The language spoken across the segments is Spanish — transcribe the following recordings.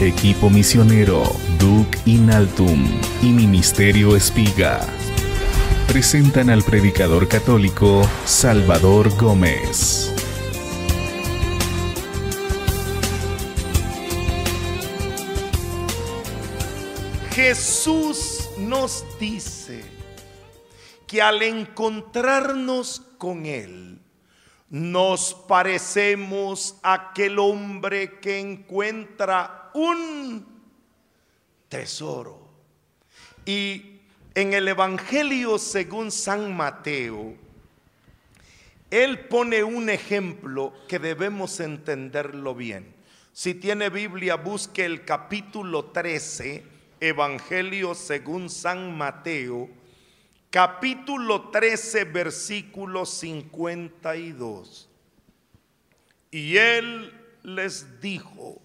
Equipo Misionero Duc Inaltum y Ministerio Espiga presentan al predicador católico Salvador Gómez. Jesús nos dice que al encontrarnos con Él, nos parecemos a aquel hombre que encuentra un tesoro. Y en el Evangelio según San Mateo, él pone un ejemplo que debemos entenderlo bien. Si tiene Biblia, busque el capítulo 13, Evangelio según San Mateo, capítulo 13, versículo 52. Y él les dijo,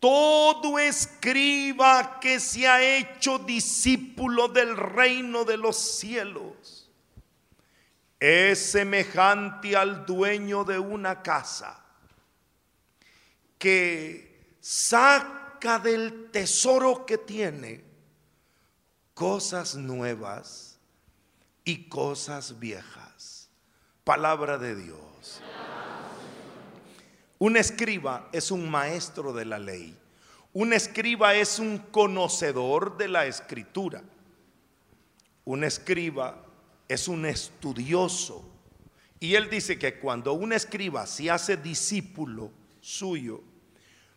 todo escriba que se ha hecho discípulo del reino de los cielos es semejante al dueño de una casa que saca del tesoro que tiene cosas nuevas y cosas viejas. Palabra de Dios. Un escriba es un maestro de la ley. Un escriba es un conocedor de la escritura. Un escriba es un estudioso. Y él dice que cuando un escriba se hace discípulo suyo,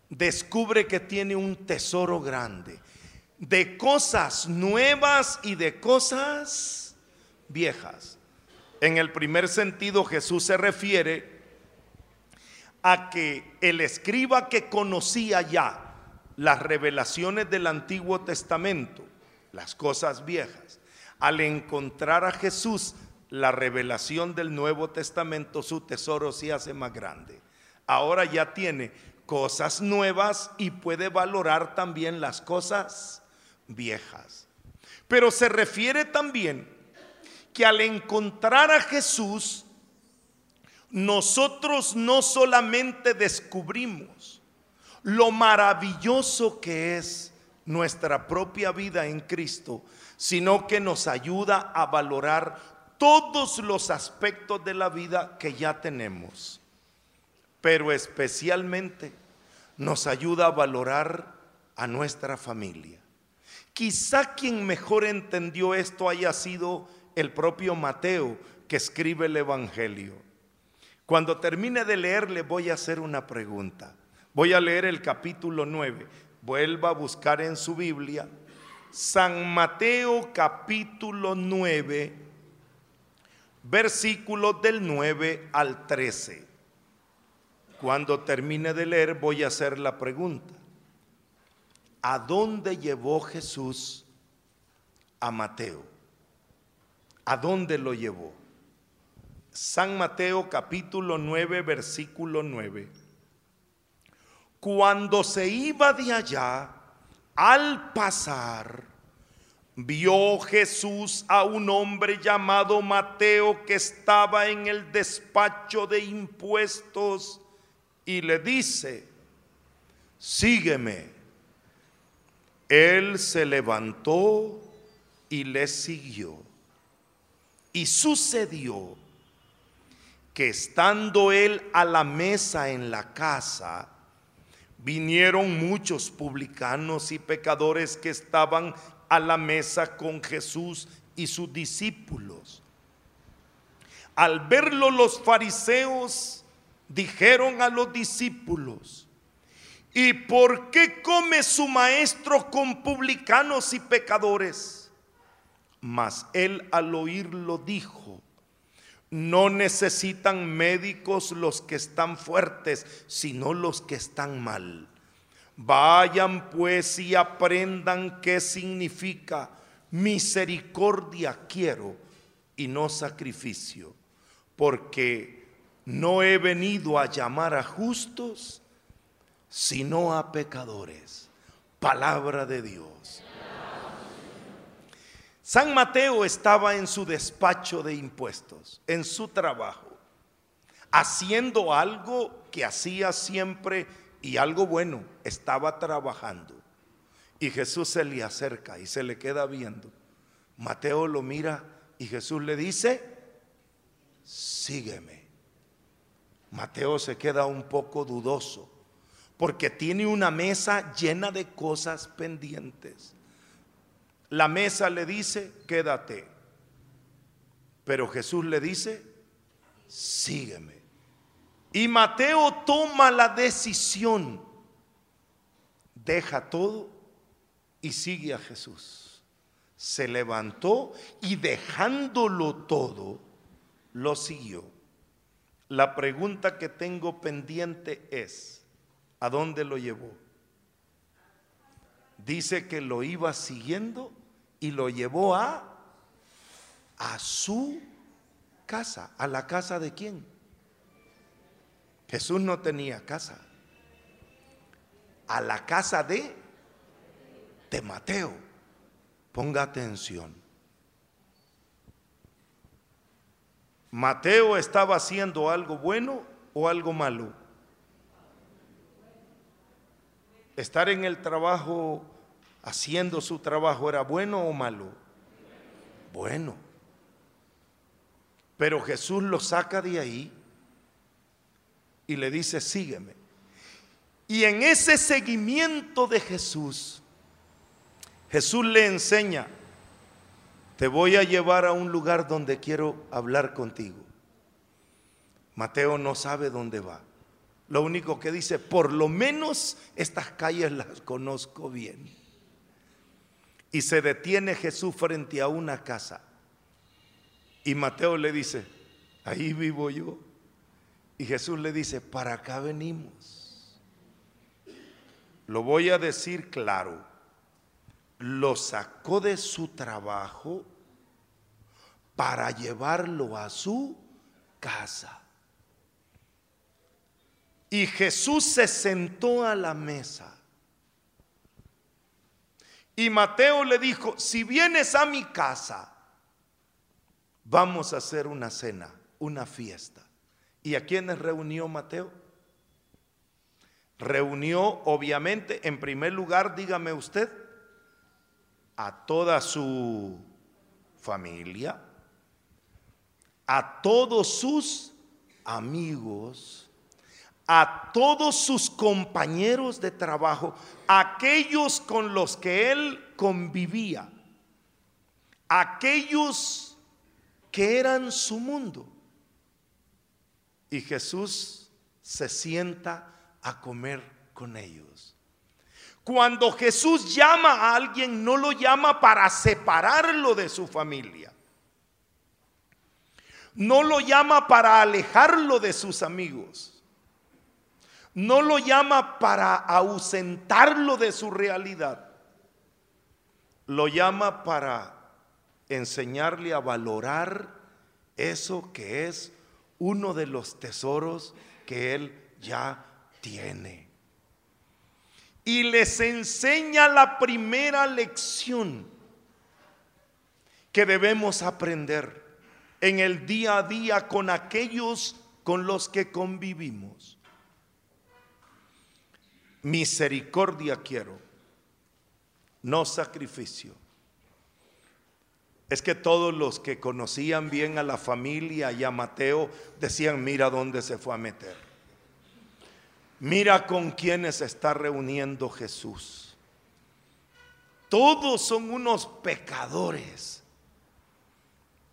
descubre que tiene un tesoro grande de cosas nuevas y de cosas viejas. En el primer sentido Jesús se refiere a que el escriba que conocía ya las revelaciones del Antiguo Testamento, las cosas viejas, al encontrar a Jesús la revelación del Nuevo Testamento, su tesoro se hace más grande. Ahora ya tiene cosas nuevas y puede valorar también las cosas viejas. Pero se refiere también que al encontrar a Jesús, nosotros no solamente descubrimos lo maravilloso que es nuestra propia vida en Cristo, sino que nos ayuda a valorar todos los aspectos de la vida que ya tenemos. Pero especialmente nos ayuda a valorar a nuestra familia. Quizá quien mejor entendió esto haya sido el propio Mateo que escribe el Evangelio. Cuando termine de leer le voy a hacer una pregunta. Voy a leer el capítulo 9. Vuelva a buscar en su Biblia. San Mateo capítulo 9, versículos del 9 al 13. Cuando termine de leer voy a hacer la pregunta. ¿A dónde llevó Jesús a Mateo? ¿A dónde lo llevó? San Mateo capítulo 9, versículo 9. Cuando se iba de allá, al pasar, vio Jesús a un hombre llamado Mateo que estaba en el despacho de impuestos y le dice, sígueme. Él se levantó y le siguió. Y sucedió que estando él a la mesa en la casa, vinieron muchos publicanos y pecadores que estaban a la mesa con Jesús y sus discípulos. Al verlo los fariseos dijeron a los discípulos, ¿y por qué come su maestro con publicanos y pecadores? Mas él al oírlo dijo, no necesitan médicos los que están fuertes, sino los que están mal. Vayan pues y aprendan qué significa misericordia quiero y no sacrificio, porque no he venido a llamar a justos, sino a pecadores. Palabra de Dios. San Mateo estaba en su despacho de impuestos, en su trabajo, haciendo algo que hacía siempre y algo bueno, estaba trabajando. Y Jesús se le acerca y se le queda viendo. Mateo lo mira y Jesús le dice, sígueme. Mateo se queda un poco dudoso porque tiene una mesa llena de cosas pendientes. La mesa le dice, quédate. Pero Jesús le dice, sígueme. Y Mateo toma la decisión, deja todo y sigue a Jesús. Se levantó y dejándolo todo, lo siguió. La pregunta que tengo pendiente es, ¿a dónde lo llevó? Dice que lo iba siguiendo y lo llevó a a su casa, a la casa de quién? Jesús no tenía casa. A la casa de, de Mateo. Ponga atención. Mateo estaba haciendo algo bueno o algo malo. Estar en el trabajo, haciendo su trabajo, ¿era bueno o malo? Bueno. Pero Jesús lo saca de ahí y le dice, sígueme. Y en ese seguimiento de Jesús, Jesús le enseña, te voy a llevar a un lugar donde quiero hablar contigo. Mateo no sabe dónde va. Lo único que dice, por lo menos estas calles las conozco bien. Y se detiene Jesús frente a una casa. Y Mateo le dice, ahí vivo yo. Y Jesús le dice, para acá venimos. Lo voy a decir claro. Lo sacó de su trabajo para llevarlo a su casa. Y Jesús se sentó a la mesa. Y Mateo le dijo, si vienes a mi casa, vamos a hacer una cena, una fiesta. ¿Y a quiénes reunió Mateo? Reunió, obviamente, en primer lugar, dígame usted, a toda su familia, a todos sus amigos, a todos sus compañeros de trabajo, aquellos con los que él convivía, aquellos que eran su mundo. Y Jesús se sienta a comer con ellos. Cuando Jesús llama a alguien, no lo llama para separarlo de su familia. No lo llama para alejarlo de sus amigos. No lo llama para ausentarlo de su realidad. Lo llama para enseñarle a valorar eso que es uno de los tesoros que Él ya tiene. Y les enseña la primera lección que debemos aprender en el día a día con aquellos con los que convivimos. Misericordia quiero, no sacrificio. Es que todos los que conocían bien a la familia y a Mateo decían, mira dónde se fue a meter. Mira con quienes está reuniendo Jesús. Todos son unos pecadores.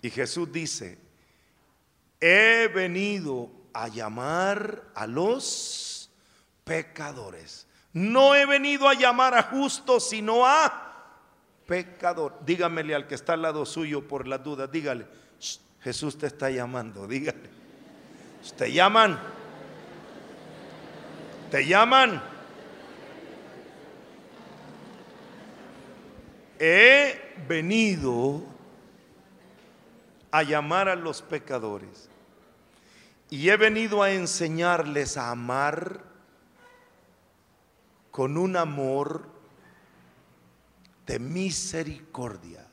Y Jesús dice, he venido a llamar a los pecadores. No he venido a llamar a justos, sino a pecador. Dígamele al que está al lado suyo por la duda, dígale, Jesús te está llamando, dígale. Te llaman, te llaman. He venido a llamar a los pecadores y he venido a enseñarles a amar con un amor de misericordia.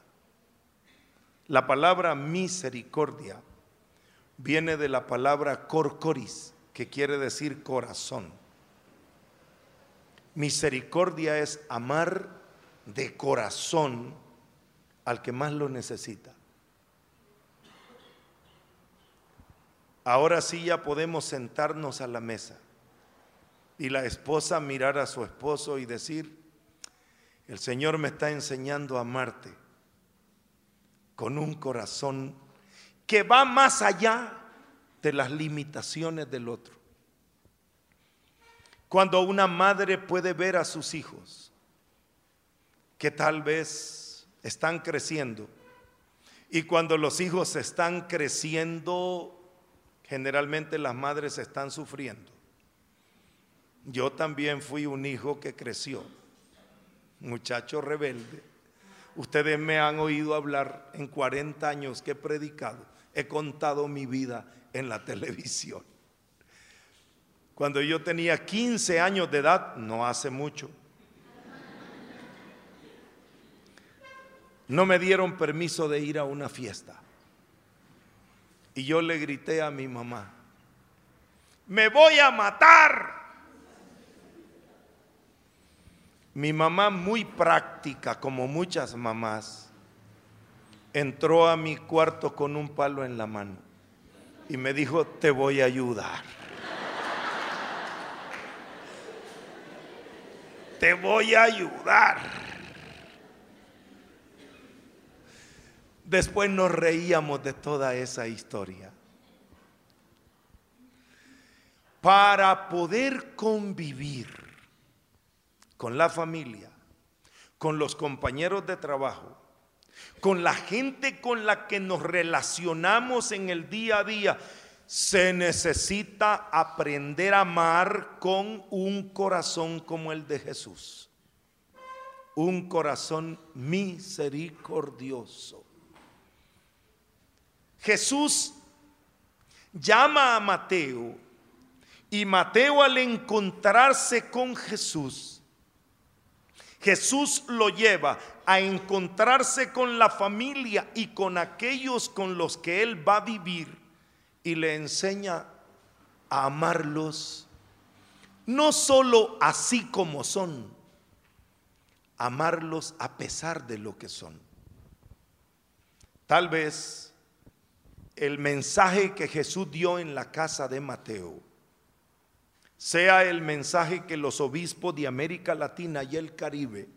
La palabra misericordia viene de la palabra corcoris, que quiere decir corazón. Misericordia es amar de corazón al que más lo necesita. Ahora sí ya podemos sentarnos a la mesa y la esposa mirar a su esposo y decir, el Señor me está enseñando a amarte con un corazón que va más allá de las limitaciones del otro. Cuando una madre puede ver a sus hijos que tal vez están creciendo y cuando los hijos están creciendo, generalmente las madres están sufriendo. Yo también fui un hijo que creció, muchacho rebelde. Ustedes me han oído hablar en 40 años que he predicado, he contado mi vida en la televisión. Cuando yo tenía 15 años de edad, no hace mucho, no me dieron permiso de ir a una fiesta. Y yo le grité a mi mamá, me voy a matar. Mi mamá muy práctica, como muchas mamás, entró a mi cuarto con un palo en la mano y me dijo, te voy a ayudar. te voy a ayudar. Después nos reíamos de toda esa historia. Para poder convivir con la familia, con los compañeros de trabajo, con la gente con la que nos relacionamos en el día a día, se necesita aprender a amar con un corazón como el de Jesús. Un corazón misericordioso. Jesús llama a Mateo y Mateo al encontrarse con Jesús Jesús lo lleva a encontrarse con la familia y con aquellos con los que él va a vivir y le enseña a amarlos, no solo así como son, amarlos a pesar de lo que son. Tal vez el mensaje que Jesús dio en la casa de Mateo sea el mensaje que los obispos de América Latina y el Caribe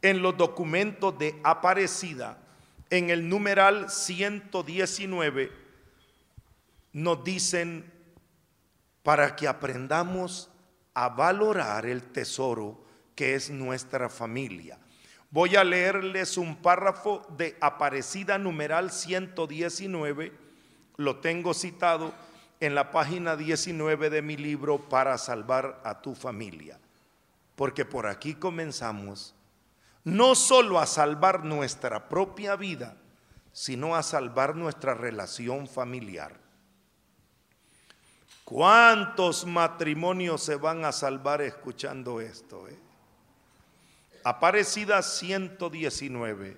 en los documentos de Aparecida, en el numeral 119, nos dicen para que aprendamos a valorar el tesoro que es nuestra familia. Voy a leerles un párrafo de Aparecida numeral 119, lo tengo citado en la página 19 de mi libro para salvar a tu familia. Porque por aquí comenzamos no solo a salvar nuestra propia vida, sino a salvar nuestra relación familiar. ¿Cuántos matrimonios se van a salvar escuchando esto? Eh? Aparecida 119.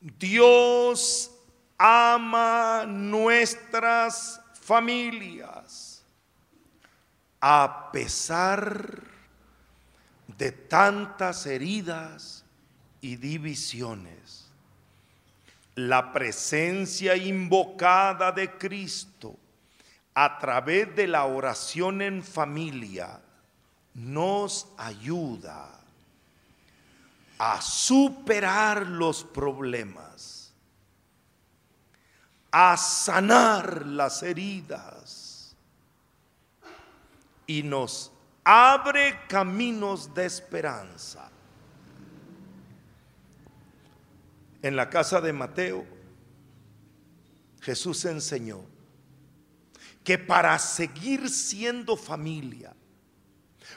Dios ama nuestras familias a pesar de tantas heridas y divisiones. La presencia invocada de Cristo a través de la oración en familia nos ayuda a superar los problemas a sanar las heridas y nos abre caminos de esperanza. En la casa de Mateo, Jesús enseñó que para seguir siendo familia,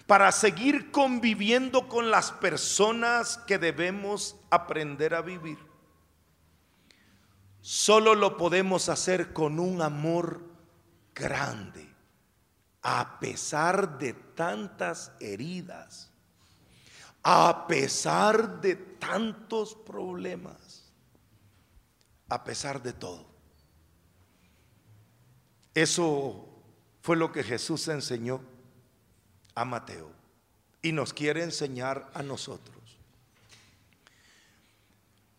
para seguir conviviendo con las personas que debemos aprender a vivir, solo lo podemos hacer con un amor grande, a pesar de tantas heridas, a pesar de tantos problemas, a pesar de todo. Eso fue lo que Jesús enseñó a Mateo. y nos quiere enseñar a nosotros.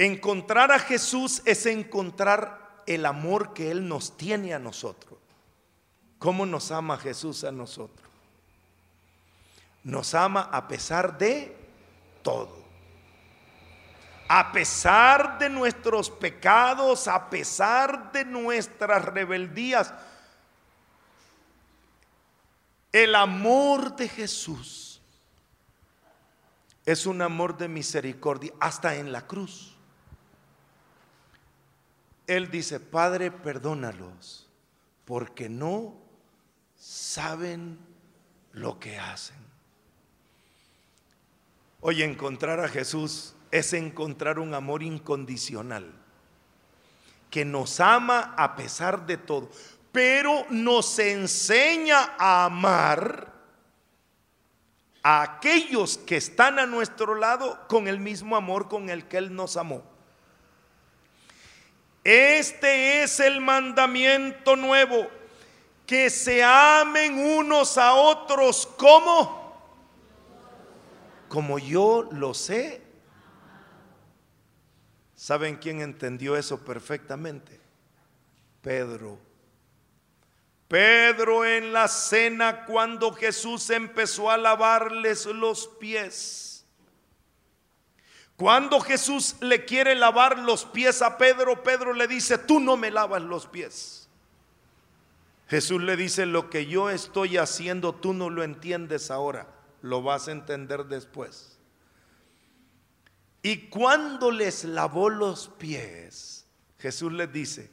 Encontrar a Jesús es encontrar el amor que Él nos tiene a nosotros. ¿Cómo nos ama Jesús a nosotros? Nos ama a pesar de todo. A pesar de nuestros pecados, a pesar de nuestras rebeldías. El amor de Jesús es un amor de misericordia hasta en la cruz. Él dice, Padre, perdónalos, porque no saben lo que hacen. Hoy encontrar a Jesús es encontrar un amor incondicional, que nos ama a pesar de todo, pero nos enseña a amar a aquellos que están a nuestro lado con el mismo amor con el que Él nos amó. Este es el mandamiento nuevo, que se amen unos a otros como como yo lo sé. ¿Saben quién entendió eso perfectamente? Pedro. Pedro en la cena cuando Jesús empezó a lavarles los pies. Cuando Jesús le quiere lavar los pies a Pedro, Pedro le dice, tú no me lavas los pies. Jesús le dice, lo que yo estoy haciendo tú no lo entiendes ahora lo vas a entender después. Y cuando les lavó los pies, Jesús les dice,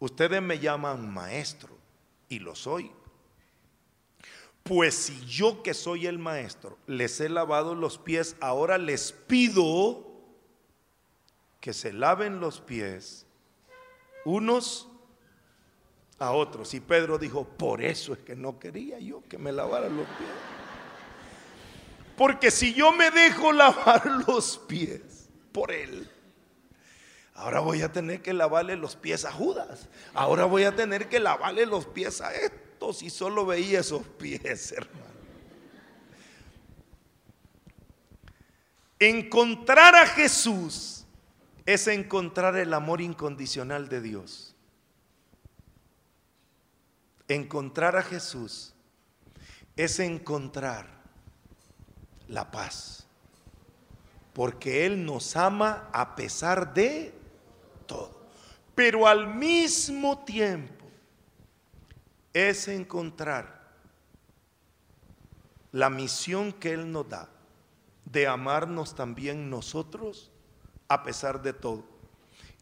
ustedes me llaman maestro, y lo soy. Pues si yo que soy el maestro les he lavado los pies, ahora les pido que se laven los pies unos a otros. Y Pedro dijo, por eso es que no quería yo que me lavaran los pies. Porque si yo me dejo lavar los pies por él, ahora voy a tener que lavarle los pies a Judas. Ahora voy a tener que lavarle los pies a y solo veía esos pies, hermano. Encontrar a Jesús es encontrar el amor incondicional de Dios. Encontrar a Jesús es encontrar la paz. Porque Él nos ama a pesar de todo. Pero al mismo tiempo es encontrar la misión que Él nos da de amarnos también nosotros a pesar de todo.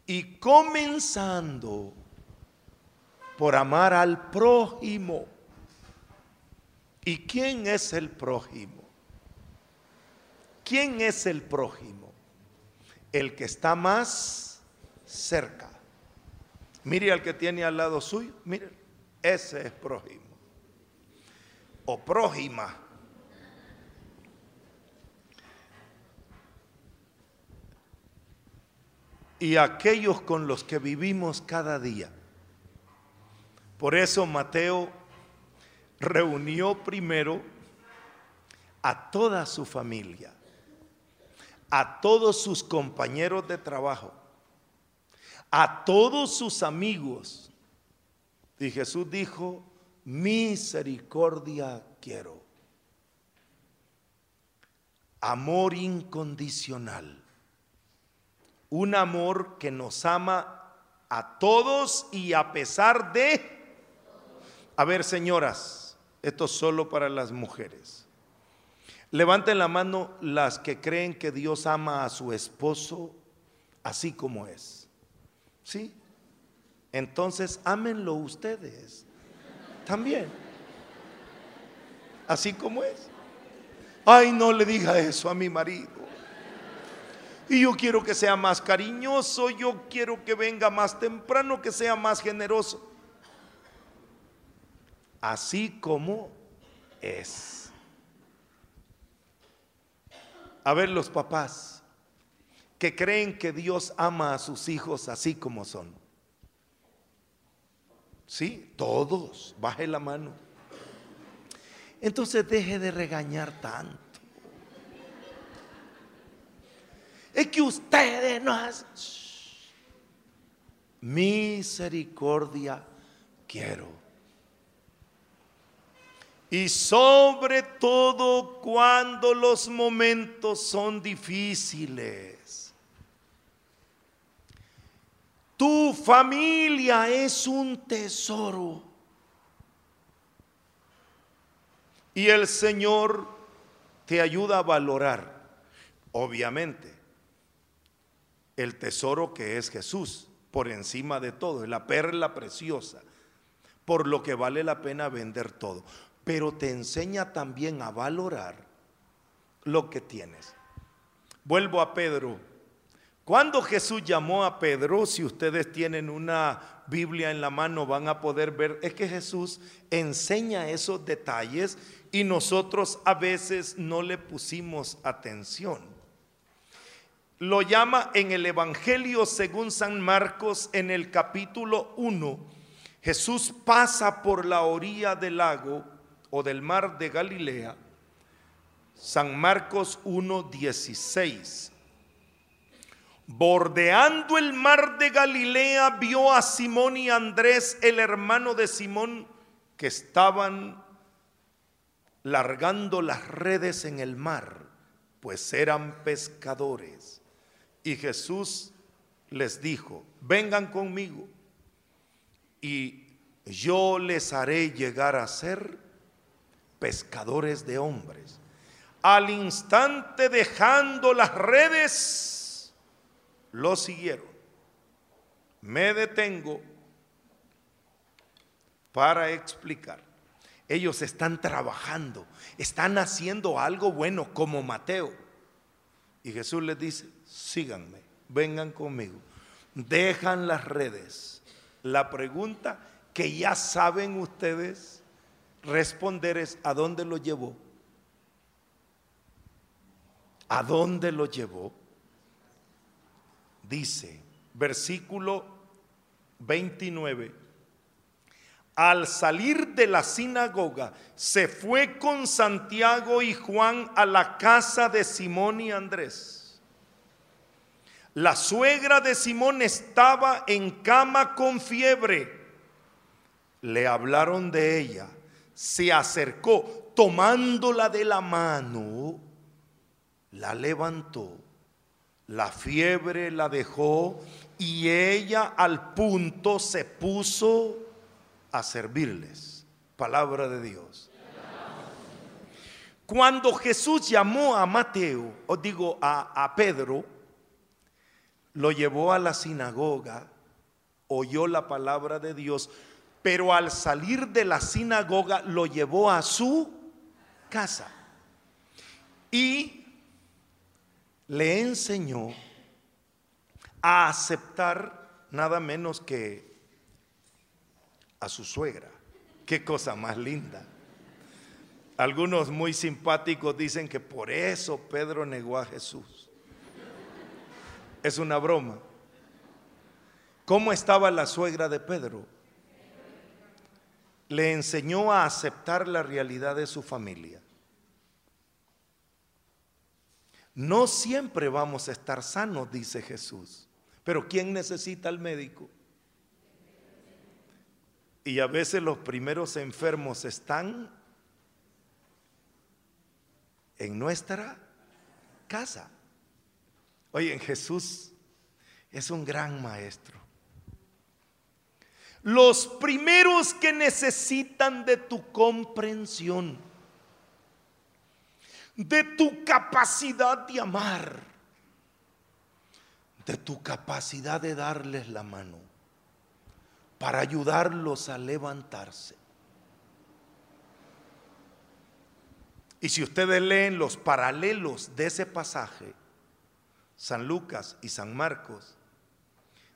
Y comenzando por amar al prójimo. ¿Y quién es el prójimo? ¿Quién es el prójimo? El que está más cerca. Mire al que tiene al lado suyo, mire, ese es prójimo. O prójima. Y aquellos con los que vivimos cada día. Por eso Mateo reunió primero a toda su familia a todos sus compañeros de trabajo, a todos sus amigos. Y Jesús dijo, misericordia quiero. Amor incondicional. Un amor que nos ama a todos y a pesar de... A ver, señoras, esto es solo para las mujeres. Levanten la mano las que creen que Dios ama a su esposo así como es. ¿Sí? Entonces, ámenlo ustedes también. Así como es. Ay, no le diga eso a mi marido. Y yo quiero que sea más cariñoso, yo quiero que venga más temprano, que sea más generoso. Así como es. A ver los papás que creen que Dios ama a sus hijos así como son. Sí, todos, baje la mano. Entonces deje de regañar tanto. Es que ustedes no hacen... Misericordia quiero. Y sobre todo cuando los momentos son difíciles. Tu familia es un tesoro. Y el Señor te ayuda a valorar, obviamente, el tesoro que es Jesús por encima de todo, es la perla preciosa, por lo que vale la pena vender todo. Pero te enseña también a valorar lo que tienes. Vuelvo a Pedro. Cuando Jesús llamó a Pedro, si ustedes tienen una Biblia en la mano van a poder ver, es que Jesús enseña esos detalles y nosotros a veces no le pusimos atención. Lo llama en el Evangelio según San Marcos en el capítulo 1. Jesús pasa por la orilla del lago o del mar de Galilea. San Marcos 1:16. Bordeando el mar de Galilea vio a Simón y Andrés, el hermano de Simón, que estaban largando las redes en el mar, pues eran pescadores. Y Jesús les dijo, vengan conmigo y yo les haré llegar a ser pescadores de hombres. Al instante dejando las redes, lo siguieron. Me detengo para explicar. Ellos están trabajando, están haciendo algo bueno como Mateo. Y Jesús les dice, síganme, vengan conmigo. Dejan las redes. La pregunta que ya saben ustedes responder es, ¿a dónde lo llevó? ¿A dónde lo llevó? Dice, versículo 29 al salir de la sinagoga, se fue con Santiago y Juan a la casa de Simón y Andrés. La suegra de Simón estaba en cama con fiebre. Le hablaron de ella. Se acercó, tomándola de la mano, la levantó. La fiebre la dejó y ella al punto se puso a servirles. Palabra de Dios. Cuando Jesús llamó a Mateo, o digo a, a Pedro, lo llevó a la sinagoga, oyó la palabra de Dios, pero al salir de la sinagoga lo llevó a su casa y le enseñó a aceptar nada menos que a su suegra. Qué cosa más linda. Algunos muy simpáticos dicen que por eso Pedro negó a Jesús. Es una broma. ¿Cómo estaba la suegra de Pedro? Le enseñó a aceptar la realidad de su familia. No siempre vamos a estar sanos, dice Jesús. Pero ¿quién necesita al médico? Y a veces los primeros enfermos están en nuestra casa. Oye, Jesús es un gran maestro. Los primeros que necesitan de tu comprensión, de tu capacidad de amar, de tu capacidad de darles la mano para ayudarlos a levantarse. Y si ustedes leen los paralelos de ese pasaje, San Lucas y San Marcos,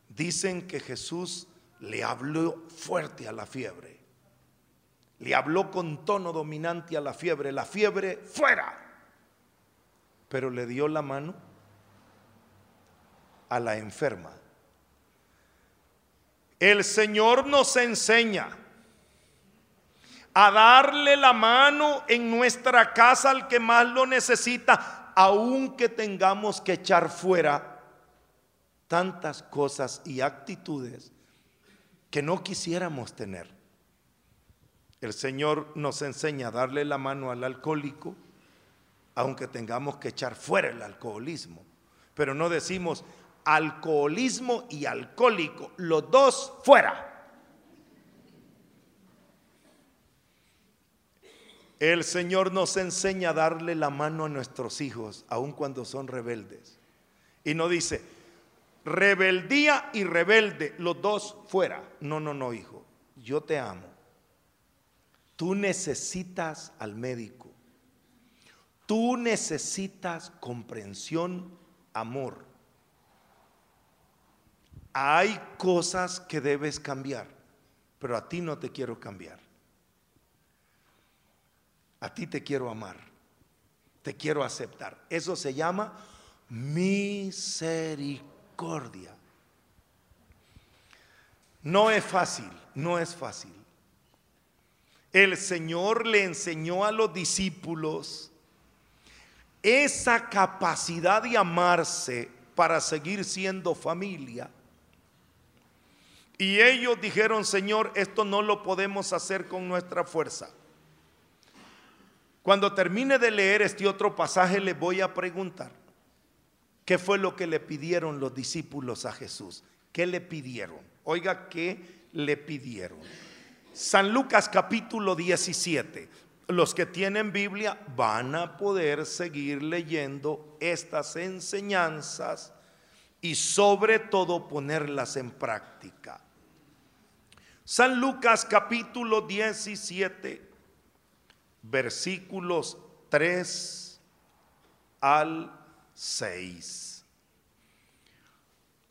dicen que Jesús le habló fuerte a la fiebre. Le habló con tono dominante a la fiebre. La fiebre fuera. Pero le dio la mano a la enferma. El Señor nos enseña a darle la mano en nuestra casa al que más lo necesita, aunque tengamos que echar fuera tantas cosas y actitudes que no quisiéramos tener. El Señor nos enseña a darle la mano al alcohólico, aunque tengamos que echar fuera el alcoholismo. Pero no decimos alcoholismo y alcohólico, los dos fuera. El Señor nos enseña a darle la mano a nuestros hijos, aun cuando son rebeldes. Y no dice, rebeldía y rebelde, los dos fuera. No, no, no, hijo, yo te amo. Tú necesitas al médico. Tú necesitas comprensión, amor. Hay cosas que debes cambiar, pero a ti no te quiero cambiar. A ti te quiero amar, te quiero aceptar. Eso se llama misericordia. No es fácil, no es fácil. El Señor le enseñó a los discípulos esa capacidad de amarse para seguir siendo familia. Y ellos dijeron, Señor, esto no lo podemos hacer con nuestra fuerza. Cuando termine de leer este otro pasaje, le voy a preguntar, ¿qué fue lo que le pidieron los discípulos a Jesús? ¿Qué le pidieron? Oiga, ¿qué le pidieron? San Lucas capítulo 17. Los que tienen Biblia van a poder seguir leyendo estas enseñanzas y sobre todo ponerlas en práctica. San Lucas capítulo 17 versículos 3 al 6.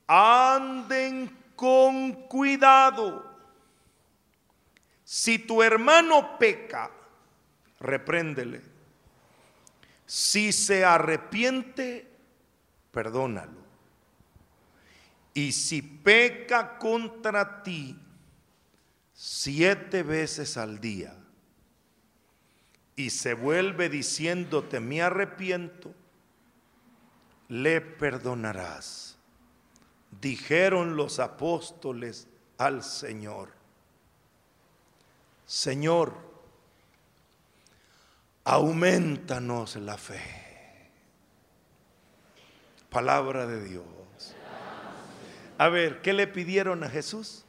Anden con cuidado. Si tu hermano peca, repréndele. Si se arrepiente, perdónalo. Y si peca contra ti siete veces al día, y se vuelve diciéndote me arrepiento, le perdonarás. Dijeron los apóstoles al Señor, Señor, aumentanos la fe. Palabra de Dios. A ver, ¿qué le pidieron a Jesús?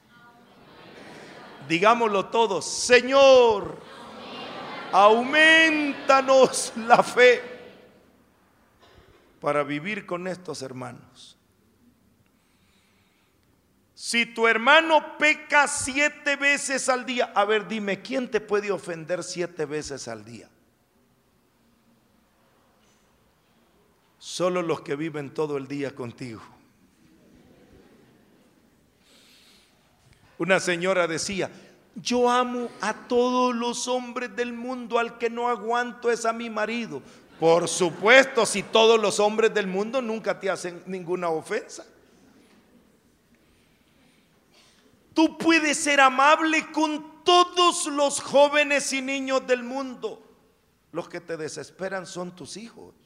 Digámoslo todos, Señor, aumentanos la fe para vivir con estos hermanos. Si tu hermano peca siete veces al día, a ver, dime, ¿quién te puede ofender siete veces al día? Solo los que viven todo el día contigo. Una señora decía, yo amo a todos los hombres del mundo, al que no aguanto es a mi marido. Por supuesto, si todos los hombres del mundo nunca te hacen ninguna ofensa. Tú puedes ser amable con todos los jóvenes y niños del mundo. Los que te desesperan son tus hijos.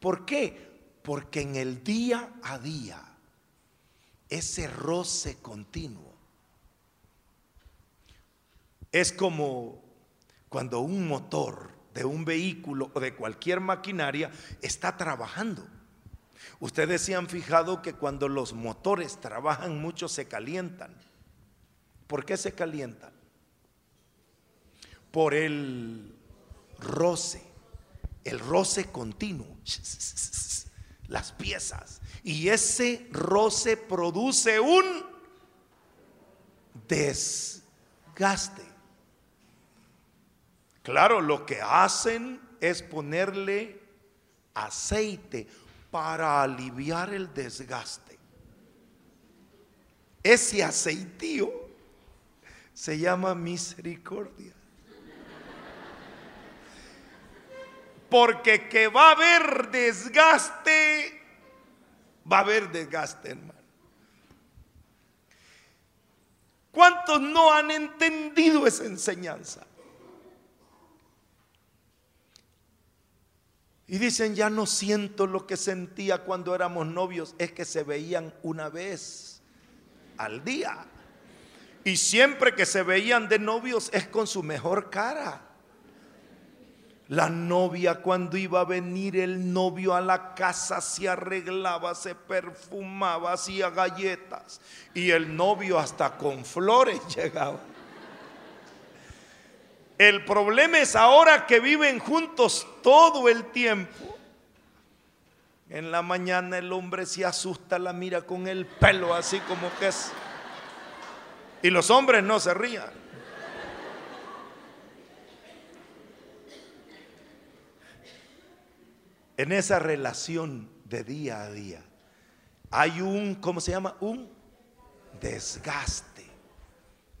¿Por qué? Porque en el día a día, ese roce continuo es como cuando un motor de un vehículo o de cualquier maquinaria está trabajando. Ustedes se han fijado que cuando los motores trabajan mucho se calientan. ¿Por qué se calientan? Por el roce, el roce continuo, las piezas. Y ese roce produce un desgaste. Claro, lo que hacen es ponerle aceite para aliviar el desgaste. Ese aceitío se llama misericordia. Porque que va a haber desgaste, va a haber desgaste, hermano. ¿Cuántos no han entendido? esa enseñanza. Y dicen, ya no siento lo que sentía cuando éramos novios, es que se veían una vez al día. Y siempre que se veían de novios es con su mejor cara. La novia cuando iba a venir el novio a la casa se arreglaba, se perfumaba, hacía galletas. Y el novio hasta con flores llegaba. El problema es ahora que viven juntos todo el tiempo. En la mañana el hombre se asusta, la mira con el pelo así como que es. Y los hombres no se rían. En esa relación de día a día hay un, ¿cómo se llama? Un desgaste.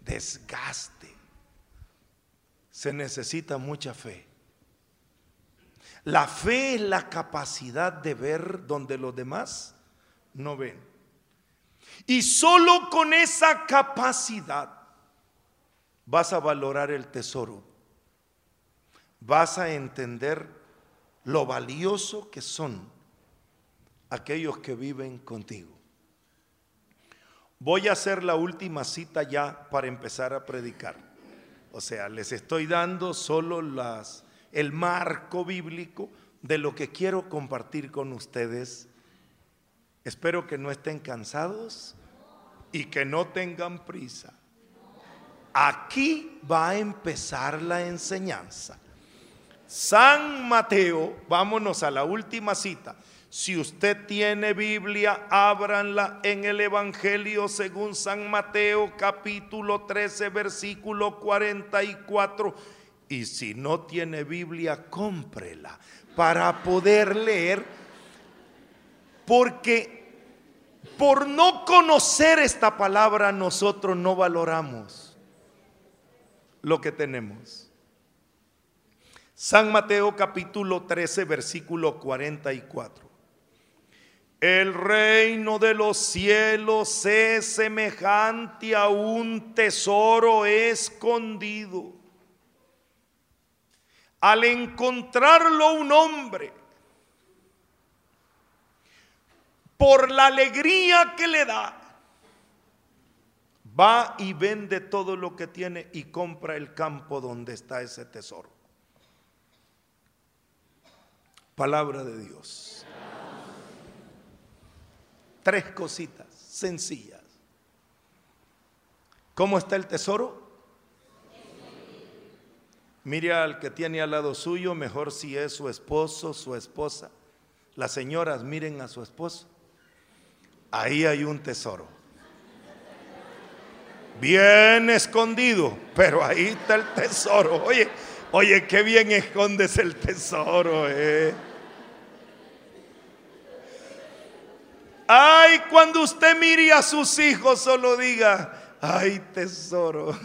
Desgaste se necesita mucha fe. La fe es la capacidad de ver donde los demás no ven. Y solo con esa capacidad vas a valorar el tesoro. Vas a entender lo valioso que son aquellos que viven contigo. Voy a hacer la última cita ya para empezar a predicar. O sea, les estoy dando solo las, el marco bíblico de lo que quiero compartir con ustedes. Espero que no estén cansados y que no tengan prisa. Aquí va a empezar la enseñanza. San Mateo, vámonos a la última cita. Si usted tiene Biblia, ábranla en el Evangelio según San Mateo capítulo 13 versículo 44. Y si no tiene Biblia, cómprela para poder leer. Porque por no conocer esta palabra nosotros no valoramos lo que tenemos. San Mateo capítulo 13 versículo 44. El reino de los cielos es semejante a un tesoro escondido. Al encontrarlo un hombre, por la alegría que le da, va y vende todo lo que tiene y compra el campo donde está ese tesoro. Palabra de Dios. Tres cositas sencillas. ¿Cómo está el tesoro? Mire al que tiene al lado suyo, mejor si es su esposo, su esposa. Las señoras miren a su esposo. Ahí hay un tesoro. Bien escondido, pero ahí está el tesoro. Oye, oye, qué bien escondes el tesoro, eh. Ay, cuando usted mire a sus hijos, solo diga, ay, tesoro.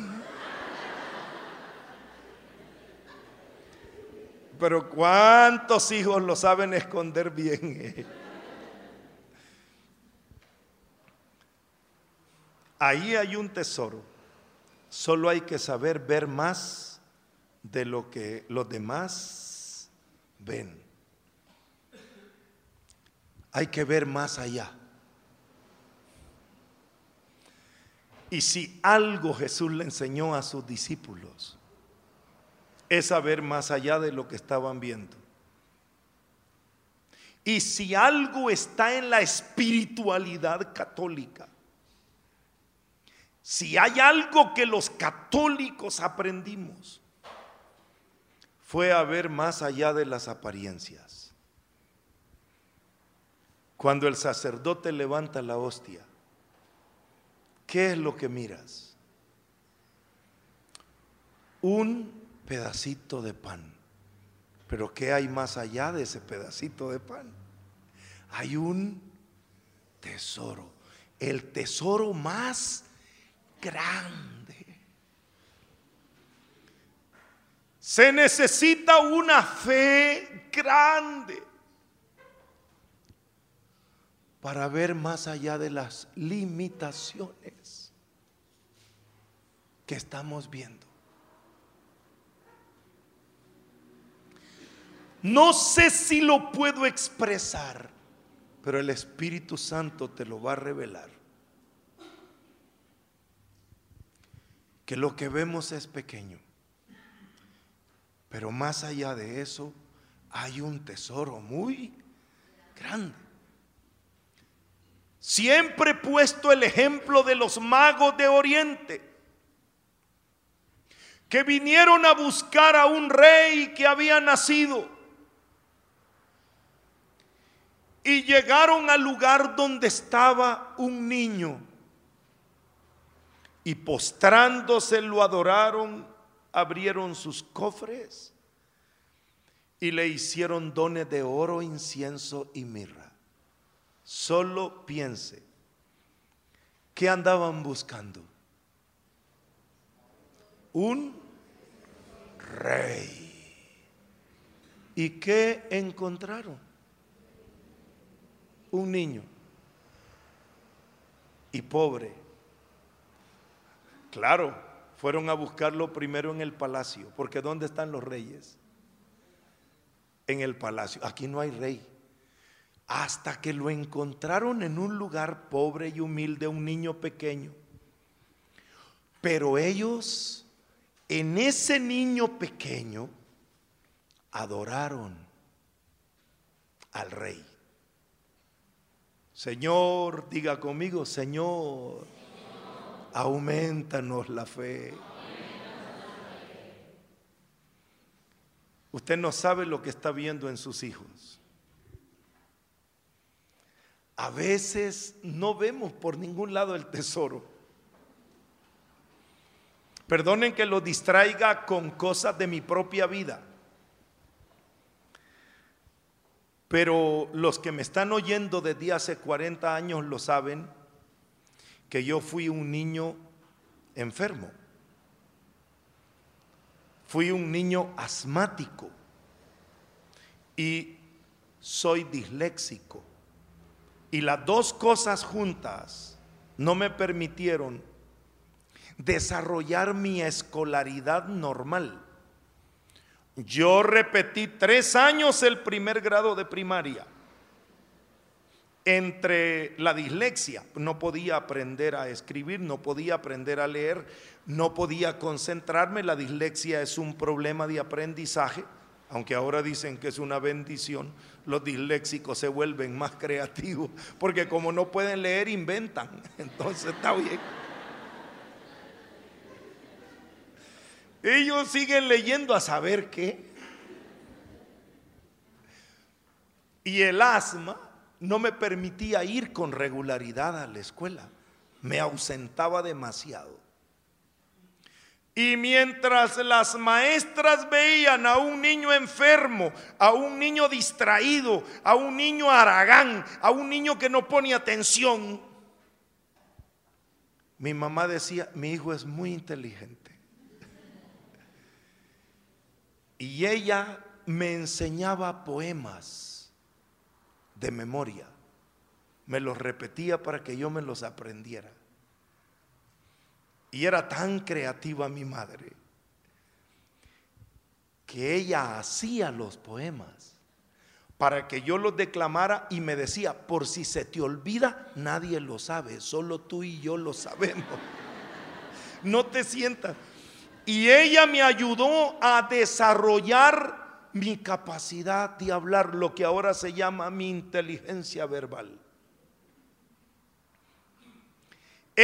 Pero ¿cuántos hijos lo saben esconder bien? Ahí hay un tesoro. Solo hay que saber ver más de lo que los demás ven. Hay que ver más allá. Y si algo Jesús le enseñó a sus discípulos, es saber más allá de lo que estaban viendo. Y si algo está en la espiritualidad católica, si hay algo que los católicos aprendimos, fue a ver más allá de las apariencias. Cuando el sacerdote levanta la hostia, ¿qué es lo que miras? Un pedacito de pan. Pero ¿qué hay más allá de ese pedacito de pan? Hay un tesoro, el tesoro más grande. Se necesita una fe grande para ver más allá de las limitaciones que estamos viendo. No sé si lo puedo expresar, pero el Espíritu Santo te lo va a revelar. Que lo que vemos es pequeño, pero más allá de eso hay un tesoro muy grande. Siempre he puesto el ejemplo de los magos de Oriente que vinieron a buscar a un rey que había nacido. Y llegaron al lugar donde estaba un niño. Y postrándose lo adoraron, abrieron sus cofres y le hicieron dones de oro, incienso y mirra. Solo piense, ¿qué andaban buscando? Un rey. ¿Y qué encontraron? Un niño. Y pobre. Claro, fueron a buscarlo primero en el palacio, porque ¿dónde están los reyes? En el palacio. Aquí no hay rey. Hasta que lo encontraron en un lugar pobre y humilde, un niño pequeño. Pero ellos en ese niño pequeño adoraron al rey. Señor, diga conmigo, Señor, aumentanos la fe. Usted no sabe lo que está viendo en sus hijos. A veces no vemos por ningún lado el tesoro. Perdonen que lo distraiga con cosas de mi propia vida. Pero los que me están oyendo desde hace 40 años lo saben, que yo fui un niño enfermo. Fui un niño asmático y soy disléxico. Y las dos cosas juntas no me permitieron desarrollar mi escolaridad normal. Yo repetí tres años el primer grado de primaria. Entre la dislexia, no podía aprender a escribir, no podía aprender a leer, no podía concentrarme. La dislexia es un problema de aprendizaje, aunque ahora dicen que es una bendición. Los disléxicos se vuelven más creativos, porque como no pueden leer, inventan. Entonces está bien. Ellos siguen leyendo a saber qué. Y el asma no me permitía ir con regularidad a la escuela. Me ausentaba demasiado. Y mientras las maestras veían a un niño enfermo, a un niño distraído, a un niño aragán, a un niño que no pone atención, mi mamá decía, mi hijo es muy inteligente. Y ella me enseñaba poemas de memoria. Me los repetía para que yo me los aprendiera. Y era tan creativa mi madre que ella hacía los poemas para que yo los declamara y me decía, por si se te olvida, nadie lo sabe, solo tú y yo lo sabemos. No te sientas. Y ella me ayudó a desarrollar mi capacidad de hablar, lo que ahora se llama mi inteligencia verbal.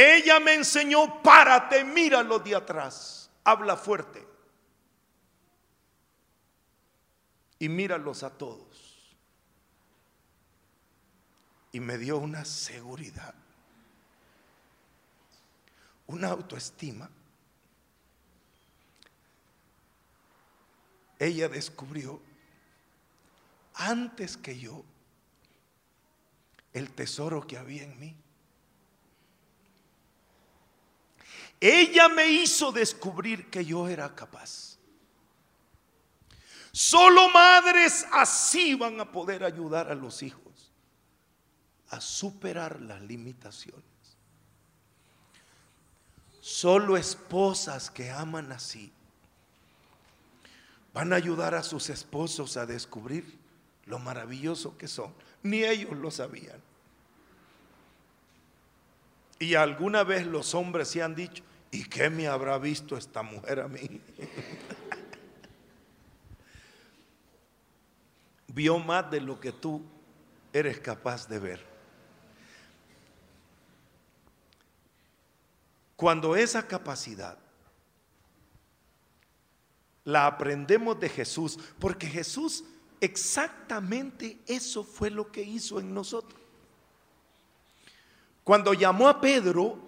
Ella me enseñó, párate, míralo de atrás, habla fuerte. Y míralos a todos. Y me dio una seguridad, una autoestima ella descubrió antes que yo el tesoro que había en mí. Ella me hizo descubrir que yo era capaz. Solo madres así van a poder ayudar a los hijos a superar las limitaciones. Solo esposas que aman así van a ayudar a sus esposos a descubrir lo maravilloso que son. Ni ellos lo sabían. Y alguna vez los hombres se han dicho, ¿y qué me habrá visto esta mujer a mí? Vio más de lo que tú eres capaz de ver. Cuando esa capacidad la aprendemos de Jesús, porque Jesús exactamente eso fue lo que hizo en nosotros. Cuando llamó a Pedro,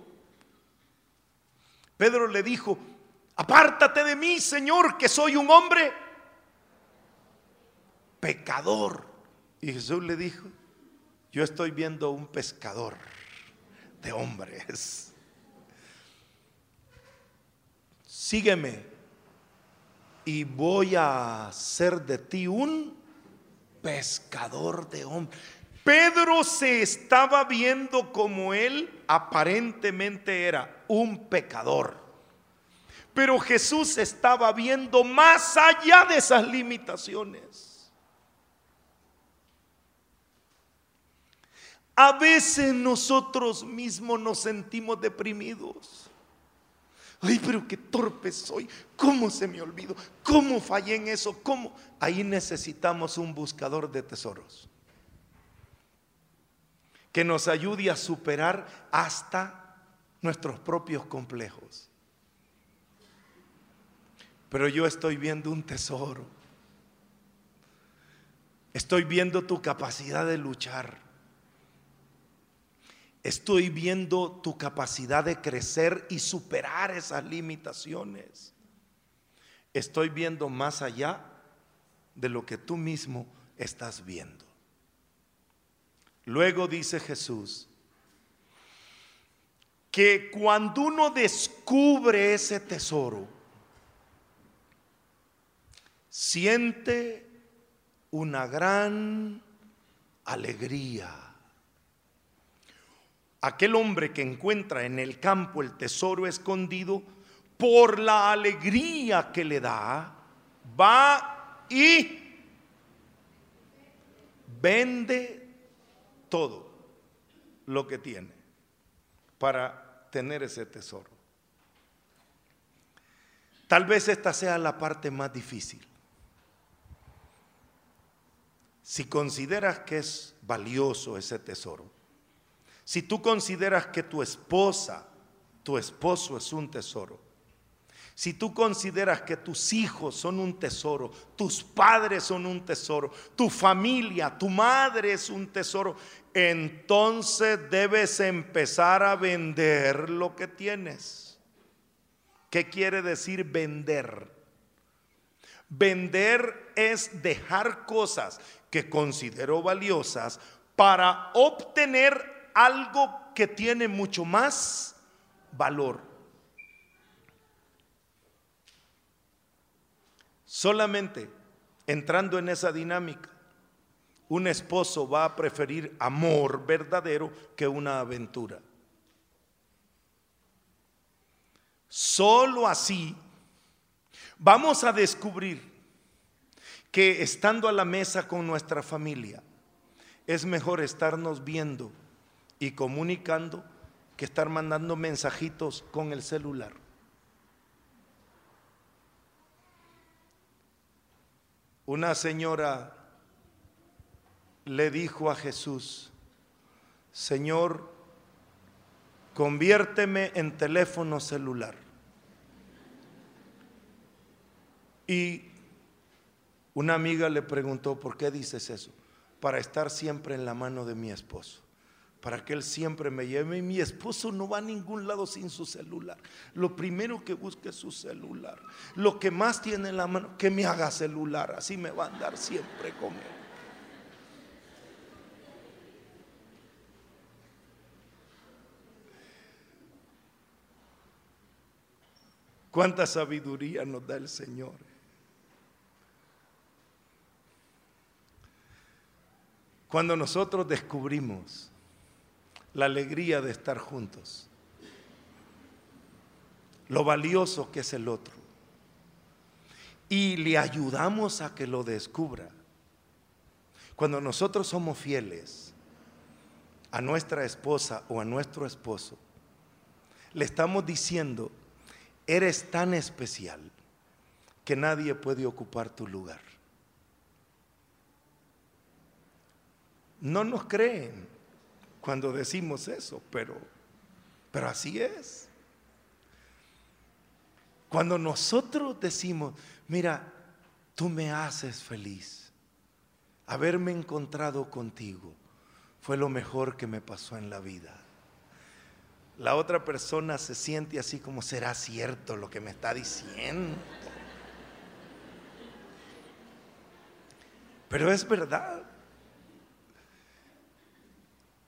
Pedro le dijo, apártate de mí, Señor, que soy un hombre pecador. Y Jesús le dijo, yo estoy viendo un pescador de hombres. Sígueme y voy a hacer de ti un pescador de hombres. Pedro se estaba viendo como él aparentemente era un pecador. Pero Jesús estaba viendo más allá de esas limitaciones. A veces nosotros mismos nos sentimos deprimidos. Ay, pero qué torpe soy. ¿Cómo se me olvidó? ¿Cómo fallé en eso? ¿Cómo? Ahí necesitamos un buscador de tesoros que nos ayude a superar hasta nuestros propios complejos. Pero yo estoy viendo un tesoro. Estoy viendo tu capacidad de luchar. Estoy viendo tu capacidad de crecer y superar esas limitaciones. Estoy viendo más allá de lo que tú mismo estás viendo. Luego dice Jesús que cuando uno descubre ese tesoro, siente una gran alegría. Aquel hombre que encuentra en el campo el tesoro escondido, por la alegría que le da, va y vende todo lo que tiene para tener ese tesoro. Tal vez esta sea la parte más difícil. Si consideras que es valioso ese tesoro, si tú consideras que tu esposa, tu esposo es un tesoro, si tú consideras que tus hijos son un tesoro, tus padres son un tesoro, tu familia, tu madre es un tesoro, entonces debes empezar a vender lo que tienes. ¿Qué quiere decir vender? Vender es dejar cosas que considero valiosas para obtener algo que tiene mucho más valor. Solamente entrando en esa dinámica, un esposo va a preferir amor verdadero que una aventura. Solo así vamos a descubrir que estando a la mesa con nuestra familia, es mejor estarnos viendo y comunicando que estar mandando mensajitos con el celular. Una señora le dijo a Jesús, Señor, conviérteme en teléfono celular. Y una amiga le preguntó, ¿por qué dices eso? Para estar siempre en la mano de mi esposo para que Él siempre me lleve. Y mi esposo no va a ningún lado sin su celular. Lo primero que busque es su celular. Lo que más tiene en la mano, que me haga celular. Así me va a andar siempre con Él. Cuánta sabiduría nos da el Señor. Cuando nosotros descubrimos la alegría de estar juntos, lo valioso que es el otro. y le ayudamos a que lo descubra. Cuando nosotros somos fieles a nuestra esposa o a nuestro esposo, le estamos diciendo, eres tan especial que nadie puede ocupar tu lugar. No nos creen cuando decimos eso, pero, pero así es. Cuando nosotros decimos, mira, tú me haces feliz, haberme encontrado contigo fue lo mejor que me pasó en la vida. La otra persona se siente así como, ¿será cierto lo que me está diciendo? Pero es verdad.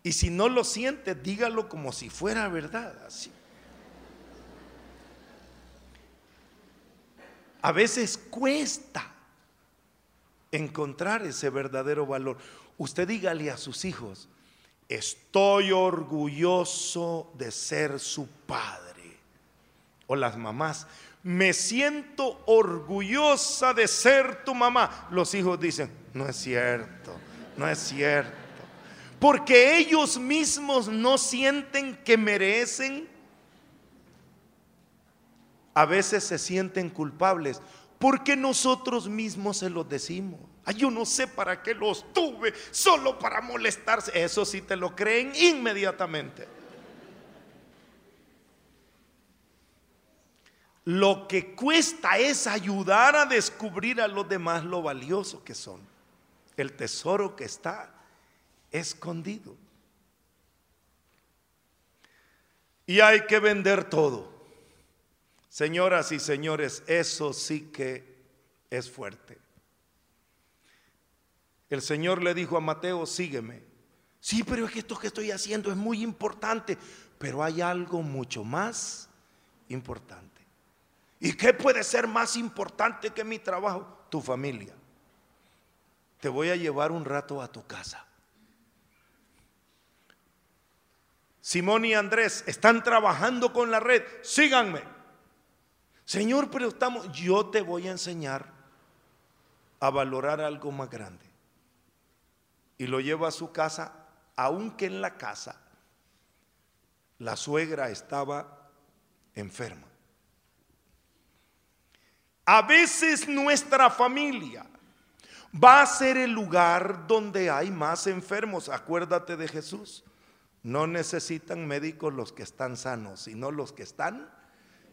Y si no lo siente, dígalo como si fuera verdad. Así. A veces cuesta encontrar ese verdadero valor. Usted dígale a sus hijos, estoy orgulloso de ser su padre. O las mamás, me siento orgullosa de ser tu mamá. Los hijos dicen, no es cierto, no es cierto porque ellos mismos no sienten que merecen, a veces se sienten culpables, porque nosotros mismos se los decimos. Ay, yo no sé para qué los tuve, solo para molestarse. Eso sí te lo creen inmediatamente. Lo que cuesta es ayudar a descubrir a los demás lo valioso que son, el tesoro que está escondido. Y hay que vender todo. Señoras y señores, eso sí que es fuerte. El Señor le dijo a Mateo, sígueme. Sí, pero es que esto que estoy haciendo es muy importante, pero hay algo mucho más importante. ¿Y qué puede ser más importante que mi trabajo? Tu familia. Te voy a llevar un rato a tu casa. Simón y Andrés están trabajando con la red, síganme. Señor, pero estamos, yo te voy a enseñar a valorar algo más grande. Y lo lleva a su casa, aunque en la casa la suegra estaba enferma. A veces nuestra familia va a ser el lugar donde hay más enfermos. Acuérdate de Jesús. No necesitan médicos los que están sanos, sino los que están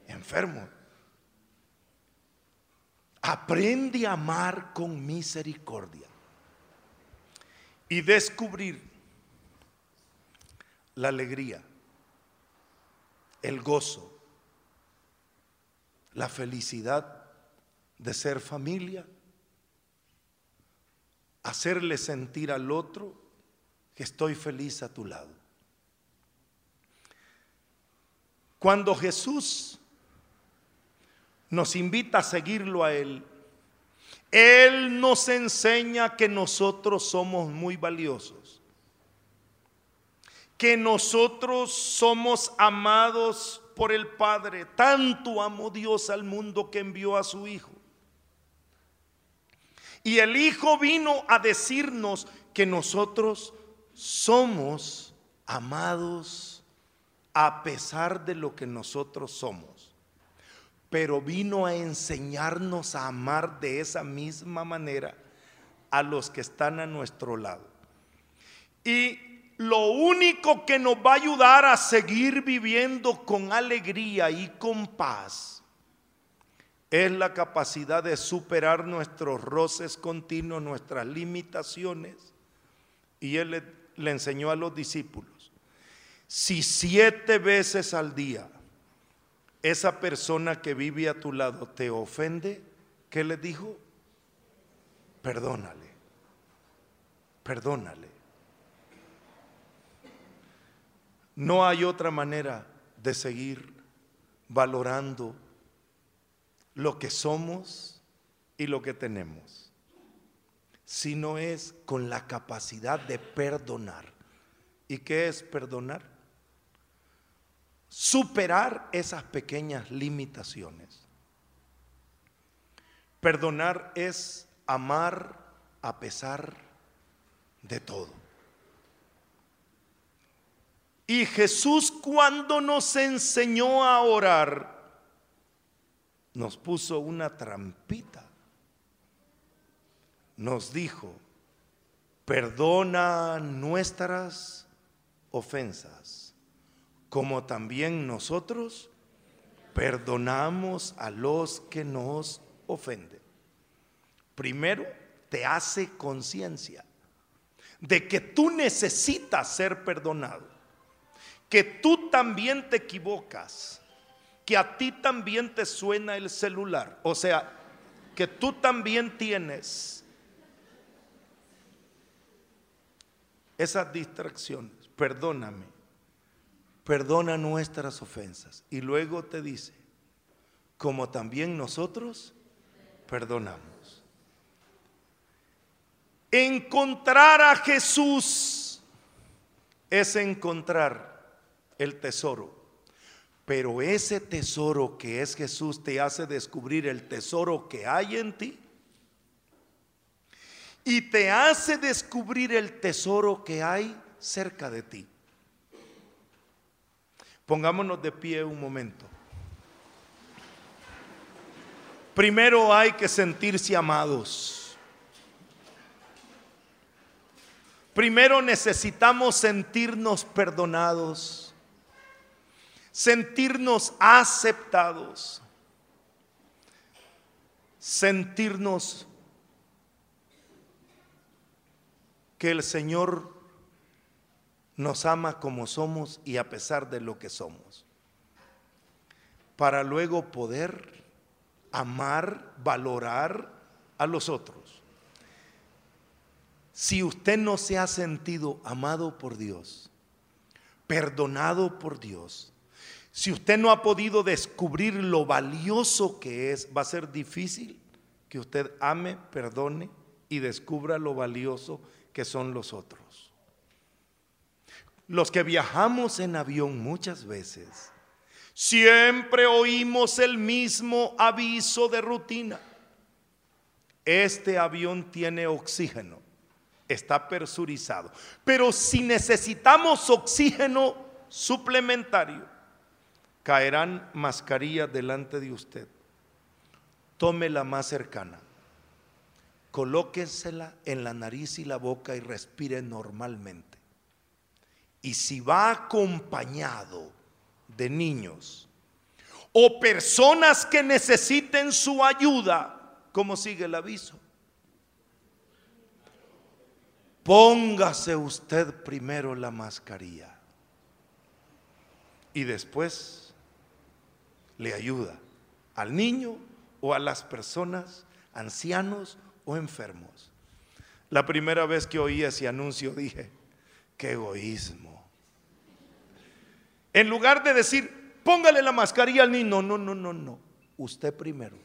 enfermos. Aprende a amar con misericordia y descubrir la alegría, el gozo, la felicidad de ser familia, hacerle sentir al otro que estoy feliz a tu lado. Cuando Jesús nos invita a seguirlo a Él, Él nos enseña que nosotros somos muy valiosos, que nosotros somos amados por el Padre. Tanto amó Dios al mundo que envió a su Hijo. Y el Hijo vino a decirnos que nosotros somos amados a pesar de lo que nosotros somos. Pero vino a enseñarnos a amar de esa misma manera a los que están a nuestro lado. Y lo único que nos va a ayudar a seguir viviendo con alegría y con paz es la capacidad de superar nuestros roces continuos, nuestras limitaciones. Y él le, le enseñó a los discípulos si siete veces al día esa persona que vive a tu lado te ofende, ¿qué le dijo? Perdónale, perdónale. No hay otra manera de seguir valorando lo que somos y lo que tenemos, sino es con la capacidad de perdonar. ¿Y qué es perdonar? Superar esas pequeñas limitaciones. Perdonar es amar a pesar de todo. Y Jesús cuando nos enseñó a orar, nos puso una trampita. Nos dijo, perdona nuestras ofensas, como también nosotros perdonamos a los que nos ofenden. Primero, te hace conciencia de que tú necesitas ser perdonado, que tú también te equivocas, que a ti también te suena el celular, o sea, que tú también tienes esas distracciones. Perdóname, perdona nuestras ofensas. Y luego te dice, como también nosotros perdonamos. Encontrar a Jesús es encontrar el tesoro. Pero ese tesoro que es Jesús te hace descubrir el tesoro que hay en ti y te hace descubrir el tesoro que hay cerca de ti. Pongámonos de pie un momento. Primero hay que sentirse amados. Primero necesitamos sentirnos perdonados, sentirnos aceptados, sentirnos que el Señor nos ama como somos y a pesar de lo que somos, para luego poder amar, valorar a los otros. Si usted no se ha sentido amado por Dios, perdonado por Dios, si usted no ha podido descubrir lo valioso que es, va a ser difícil que usted ame, perdone y descubra lo valioso que son los otros. Los que viajamos en avión muchas veces Siempre oímos el mismo aviso de rutina. Este avión tiene oxígeno, está persurizado. Pero si necesitamos oxígeno suplementario, caerán mascarillas delante de usted. Tome la más cercana, colóquensela en la nariz y la boca y respire normalmente. Y si va acompañado de niños o personas que necesiten su ayuda, ¿cómo sigue el aviso? Póngase usted primero la mascarilla y después le ayuda al niño o a las personas, ancianos o enfermos. La primera vez que oí ese anuncio dije, qué egoísmo. En lugar de decir, póngale la mascarilla al niño, no, no, no, no, usted primero.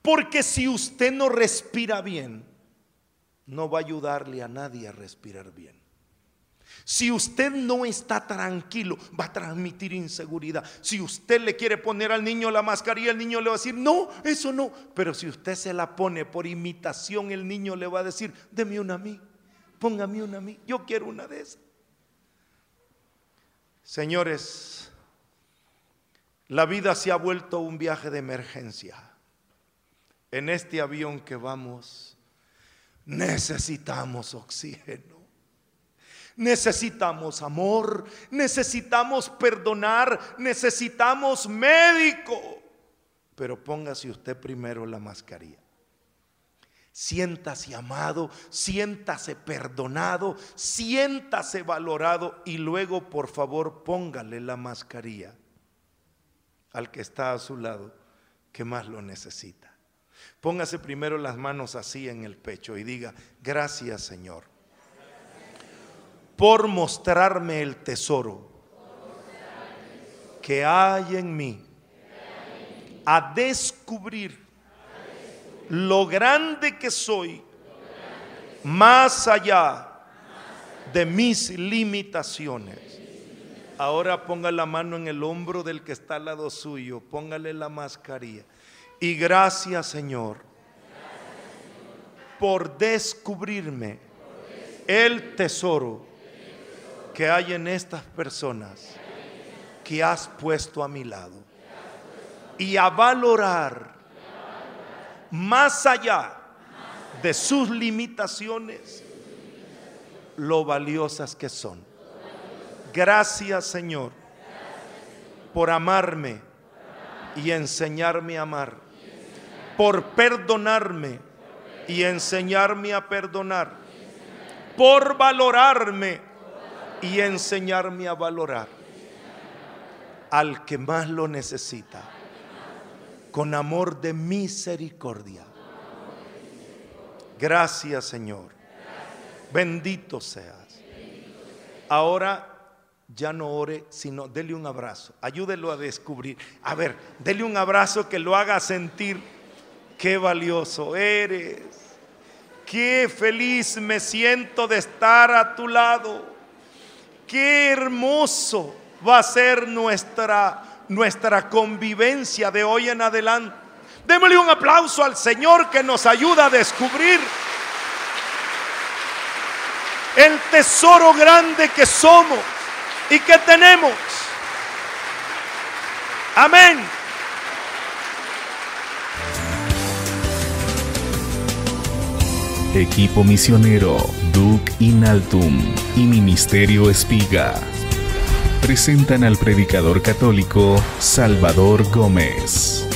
Porque si usted no respira bien, no va a ayudarle a nadie a respirar bien. Si usted no está tranquilo, va a transmitir inseguridad. Si usted le quiere poner al niño la mascarilla, el niño le va a decir, no, eso no. Pero si usted se la pone por imitación, el niño le va a decir, deme una a mí, póngame una a mí, yo quiero una de esas. Señores, la vida se ha vuelto un viaje de emergencia. En este avión que vamos, necesitamos oxígeno. Necesitamos amor, necesitamos perdonar, necesitamos médico. Pero póngase usted primero la mascarilla. Siéntase amado, siéntase perdonado, siéntase valorado y luego por favor póngale la mascarilla al que está a su lado que más lo necesita. Póngase primero las manos así en el pecho y diga, gracias Señor por mostrarme el tesoro que hay en mí a descubrir lo grande que soy, más allá de mis limitaciones. Ahora ponga la mano en el hombro del que está al lado suyo, póngale la mascarilla Y gracias Señor por descubrirme el tesoro que hay en estas personas que has puesto a mi lado. Y a valorar más allá de sus limitaciones lo valiosas que son. Gracias Señor por amarme y enseñarme a amar, por perdonarme y enseñarme a perdonar, por valorarme y enseñarme a valorar al que más lo necesita, con amor de misericordia. Gracias Señor. Bendito seas. Ahora ya no ore, sino dele un abrazo. Ayúdelo a descubrir. A ver, dele un abrazo que lo haga sentir qué valioso eres. Qué feliz me siento de estar a tu lado. Qué hermoso va a ser nuestra nuestra convivencia de hoy en adelante. Démosle un aplauso al Señor que nos ayuda a descubrir el tesoro grande que somos y que tenemos. Amén. Equipo misionero Duke Inaltum y Ministerio Espiga presentan al predicador católico Salvador Gómez.